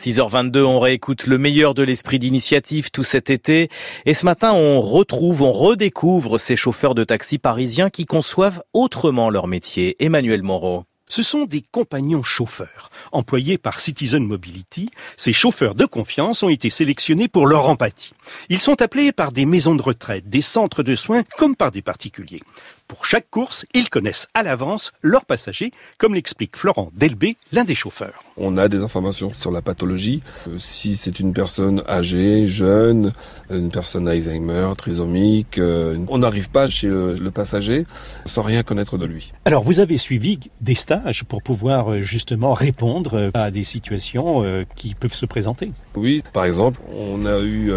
6h22, on réécoute le meilleur de l'esprit d'initiative tout cet été. Et ce matin, on retrouve, on redécouvre ces chauffeurs de taxi parisiens qui conçoivent autrement leur métier. Emmanuel Moreau. Ce sont des compagnons chauffeurs. Employés par Citizen Mobility, ces chauffeurs de confiance ont été sélectionnés pour leur empathie. Ils sont appelés par des maisons de retraite, des centres de soins, comme par des particuliers. Pour chaque course, ils connaissent à l'avance leurs passagers, comme l'explique Florent Delbé, l'un des chauffeurs. On a des informations sur la pathologie, euh, si c'est une personne âgée, jeune, une personne Alzheimer, trisomique. Euh, on n'arrive pas chez le, passager sans rien connaître de lui. Alors vous avez suivi des stages pour pouvoir euh, justement répondre à des situations qui peuvent se présenter Oui, par exemple, on a eu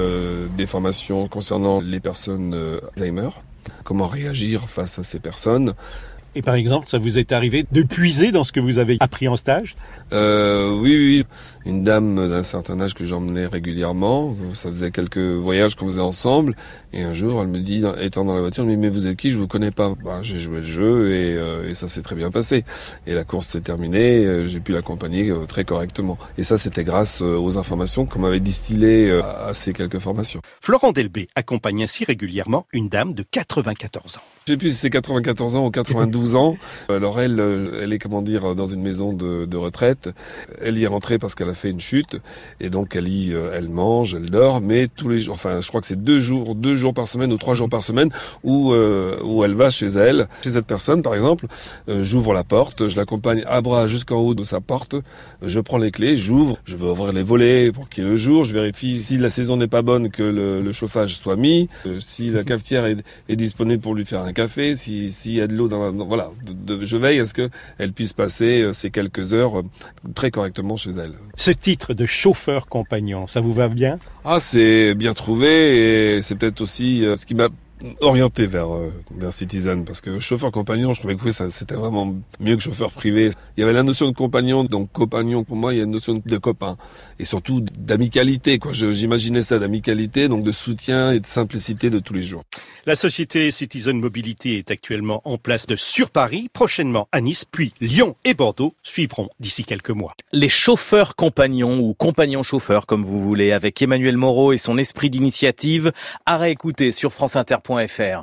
des formations concernant les personnes Alzheimer comment réagir face à ces personnes. Et par exemple, ça vous est arrivé de puiser dans ce que vous avez appris en stage? Euh, Oui, oui. Une dame d'un certain âge que j'emmenais régulièrement. Ça faisait quelques voyages qu'on faisait ensemble. Et un jour, elle me dit, étant dans la voiture, mais, mais vous êtes qui? Je vous connais pas. Bah, j'ai joué le jeu et, euh, et ça s'est très bien passé. Et la course s'est terminée. Euh, j'ai pu l'accompagner euh, très correctement. Et ça, c'était grâce aux informations qu'on m'avait distillées à ces quelques formations. Florent Delbé accompagne ainsi régulièrement une dame de 94 ans. Je sais plus si c'est 94 ans ou 92 ans. Alors elle, elle est comment dire dans une maison de, de retraite. Elle y est rentrée parce qu'elle fait une chute et donc elle y, elle mange, elle dort, mais tous les jours, enfin je crois que c'est deux jours, deux jours par semaine ou trois jours par semaine où où elle va chez elle, chez cette personne par exemple. j'ouvre la porte, je l'accompagne à bras jusqu'en haut de sa porte, je prends les clés, j'ouvre, je veux ouvrir les volets pour qu'il y ait le jour, je vérifie si la saison n'est pas bonne que le, le chauffage soit mis, si la cafetière est, est disponible pour lui faire un café, s'il y a de l'eau dans, la, voilà, je veille à ce qu'elle puisse passer euh, ces quelques heures euh, très correctement chez elle. Ce titre de chauffeur compagnon, ça vous va bien? Ah, c'est bien trouvé et c'est peut-être aussi euh, ce qui m'a orienté vers euh, vers Citizen parce que chauffeur compagnon, je trouvais que c'était vraiment mieux que chauffeur privé. Il y avait la notion de compagnon, donc compagnon pour moi, il y a une notion de copain et surtout d'amicalité quoi. J'imaginais ça d'amicalité, donc de soutien et de simplicité de tous les jours. La société Citizen Mobility est actuellement en place de sur Paris, prochainement à Nice, puis Lyon et Bordeaux suivront d'ici quelques mois. Les chauffeurs compagnons ou compagnons chauffeurs comme vous voulez avec Emmanuel Moreau et son esprit d'initiative à réécouter sur France Inter. .fr